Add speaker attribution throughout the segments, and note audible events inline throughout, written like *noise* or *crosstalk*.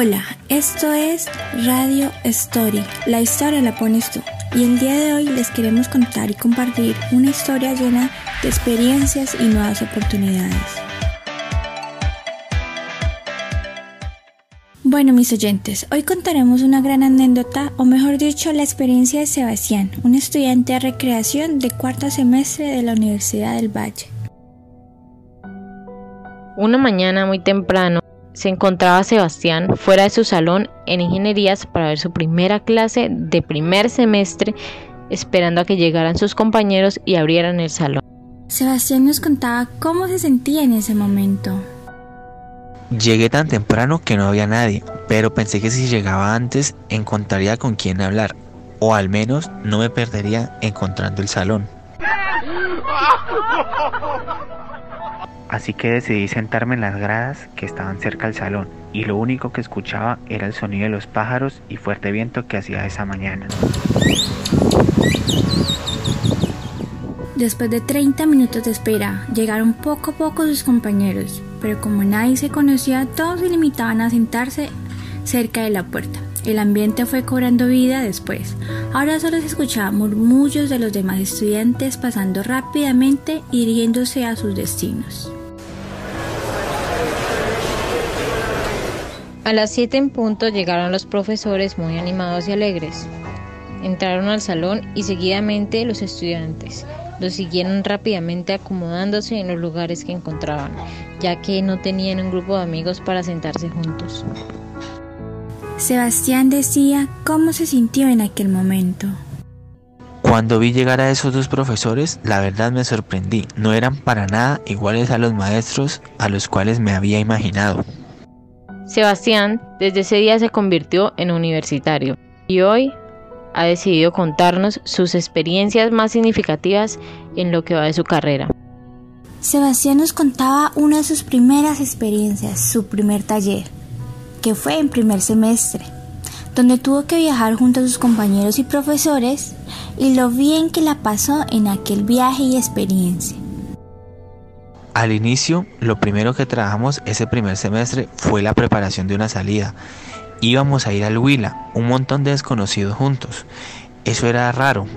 Speaker 1: Hola, esto es Radio Story. La historia la pones tú. Y el día de hoy les queremos contar y compartir una historia llena de experiencias y nuevas oportunidades. Bueno, mis oyentes, hoy contaremos una gran anécdota, o mejor dicho, la experiencia de Sebastián, un estudiante de recreación de cuarto semestre de la Universidad del Valle.
Speaker 2: Una mañana muy temprano, se encontraba Sebastián fuera de su salón en ingenierías para ver su primera clase de primer semestre, esperando a que llegaran sus compañeros y abrieran el salón.
Speaker 1: Sebastián nos contaba cómo se sentía en ese momento.
Speaker 3: Llegué tan temprano que no había nadie, pero pensé que si llegaba antes encontraría con quién hablar, o al menos no me perdería encontrando el salón. *laughs* Así que decidí sentarme en las gradas que estaban cerca del salón y lo único que escuchaba era el sonido de los pájaros y fuerte viento que hacía esa mañana.
Speaker 1: Después de 30 minutos de espera, llegaron poco a poco sus compañeros, pero como nadie se conocía, todos se limitaban a sentarse cerca de la puerta. El ambiente fue cobrando vida después. Ahora solo se escuchaban murmullos de los demás estudiantes pasando rápidamente y dirigiéndose a sus destinos.
Speaker 2: A las 7 en punto llegaron los profesores muy animados y alegres. Entraron al salón y seguidamente los estudiantes. Los siguieron rápidamente acomodándose en los lugares que encontraban, ya que no tenían un grupo de amigos para sentarse juntos.
Speaker 1: Sebastián decía cómo se sintió en aquel momento.
Speaker 3: Cuando vi llegar a esos dos profesores, la verdad me sorprendí. No eran para nada iguales a los maestros a los cuales me había imaginado.
Speaker 2: Sebastián desde ese día se convirtió en universitario y hoy ha decidido contarnos sus experiencias más significativas en lo que va de su carrera.
Speaker 1: Sebastián nos contaba una de sus primeras experiencias, su primer taller, que fue en primer semestre, donde tuvo que viajar junto a sus compañeros y profesores y lo bien que la pasó en aquel viaje y experiencia.
Speaker 3: Al inicio, lo primero que trabajamos ese primer semestre fue la preparación de una salida. Íbamos a ir al Huila, un montón de desconocidos juntos. Eso era raro,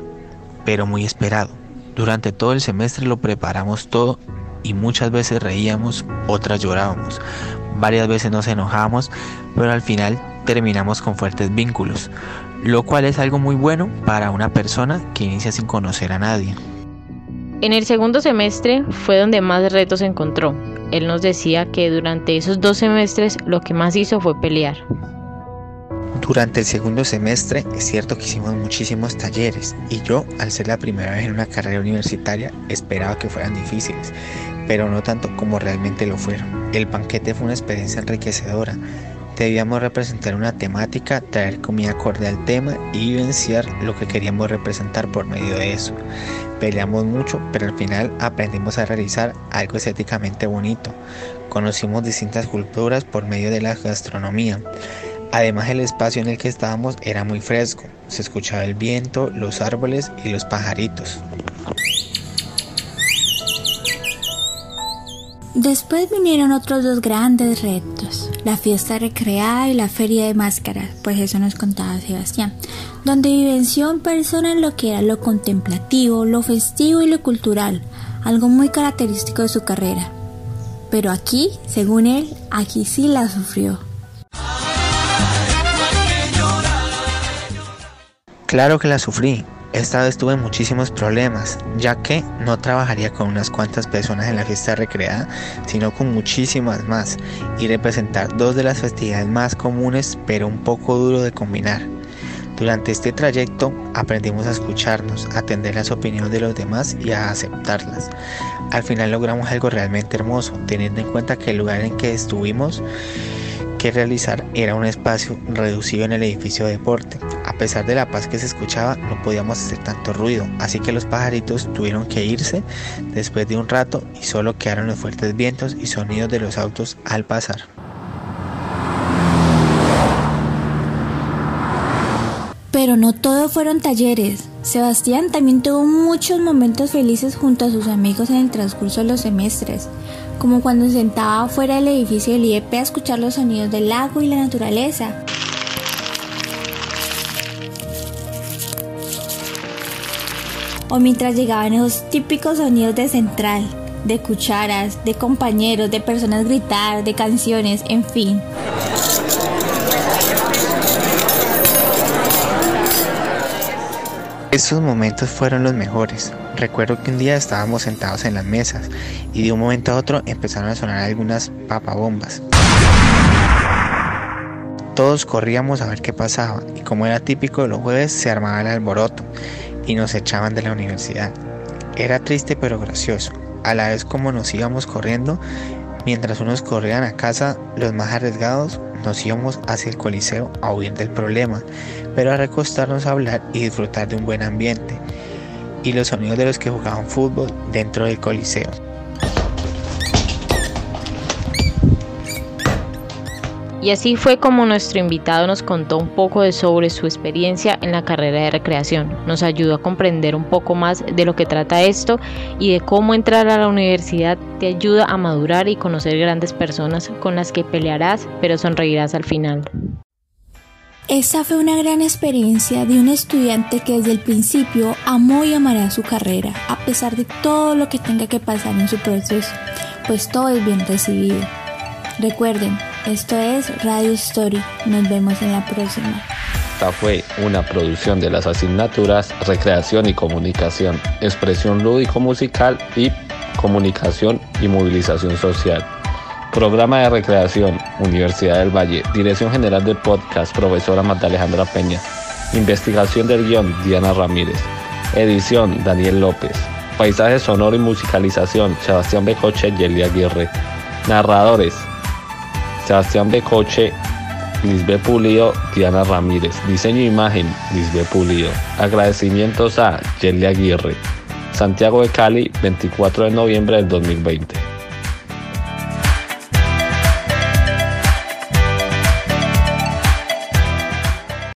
Speaker 3: pero muy esperado. Durante todo el semestre lo preparamos todo y muchas veces reíamos, otras llorábamos. Varias veces nos enojábamos, pero al final terminamos con fuertes vínculos, lo cual es algo muy bueno para una persona que inicia sin conocer a nadie.
Speaker 2: En el segundo semestre fue donde más retos encontró. Él nos decía que durante esos dos semestres lo que más hizo fue pelear.
Speaker 3: Durante el segundo semestre es cierto que hicimos muchísimos talleres y yo, al ser la primera vez en una carrera universitaria, esperaba que fueran difíciles, pero no tanto como realmente lo fueron. El banquete fue una experiencia enriquecedora. Debíamos representar una temática, traer comida acorde al tema y vivenciar lo que queríamos representar por medio de eso. Peleamos mucho, pero al final aprendimos a realizar algo estéticamente bonito. Conocimos distintas culturas por medio de la gastronomía. Además el espacio en el que estábamos era muy fresco. Se escuchaba el viento, los árboles y los pajaritos.
Speaker 1: Después vinieron otros dos grandes retos, la fiesta recreada y la feria de máscaras, pues eso nos contaba Sebastián donde vivenció en persona lo que era lo contemplativo, lo festivo y lo cultural, algo muy característico de su carrera. Pero aquí, según él, aquí sí la sufrió.
Speaker 3: Claro que la sufrí. Esta vez tuve muchísimos problemas, ya que no trabajaría con unas cuantas personas en la fiesta recreada, sino con muchísimas más, y representar dos de las festividades más comunes, pero un poco duro de combinar. Durante este trayecto aprendimos a escucharnos, a atender las opiniones de los demás y a aceptarlas. Al final logramos algo realmente hermoso, teniendo en cuenta que el lugar en que estuvimos que realizar era un espacio reducido en el edificio de deporte. A pesar de la paz que se escuchaba, no podíamos hacer tanto ruido, así que los pajaritos tuvieron que irse después de un rato y solo quedaron los fuertes vientos y sonidos de los autos al pasar.
Speaker 1: Pero no todo fueron talleres. Sebastián también tuvo muchos momentos felices junto a sus amigos en el transcurso de los semestres, como cuando se sentaba fuera del edificio del IEP a escuchar los sonidos del lago y la naturaleza. O mientras llegaban esos típicos sonidos de central, de cucharas, de compañeros, de personas gritar, de canciones, en fin.
Speaker 3: Estos momentos fueron los mejores. Recuerdo que un día estábamos sentados en las mesas y de un momento a otro empezaron a sonar algunas papabombas. Todos corríamos a ver qué pasaba y como era típico de los jueves se armaba el alboroto y nos echaban de la universidad. Era triste pero gracioso. A la vez como nos íbamos corriendo, mientras unos corrían a casa, los más arriesgados nos íbamos hacia el coliseo a huir del problema, pero a recostarnos a hablar y disfrutar de un buen ambiente y los sonidos de los que jugaban fútbol dentro del coliseo.
Speaker 2: Y así fue como nuestro invitado nos contó un poco de sobre su experiencia en la carrera de recreación. Nos ayudó a comprender un poco más de lo que trata esto y de cómo entrar a la universidad te ayuda a madurar y conocer grandes personas con las que pelearás, pero sonreirás al final.
Speaker 1: Esa fue una gran experiencia de un estudiante que desde el principio amó y amará su carrera, a pesar de todo lo que tenga que pasar en su proceso, pues todo es bien recibido. Recuerden, esto es Radio Story. Nos vemos en la próxima.
Speaker 4: Esta fue una producción de las asignaturas Recreación y Comunicación, Expresión Lúdico-Musical y Comunicación y Movilización Social. Programa de Recreación, Universidad del Valle. Dirección General del Podcast, Profesora Marta Alejandra Peña. Investigación del guion, Diana Ramírez. Edición, Daniel López. Paisaje sonoro y musicalización, Sebastián Becoche y Elia Aguirre. Narradores, Sebastián Becoche, Lisbe Pulido, Diana Ramírez. Diseño e imagen, Lisbe Pulido. Agradecimientos a Yelia Aguirre. Santiago de Cali, 24 de noviembre del 2020.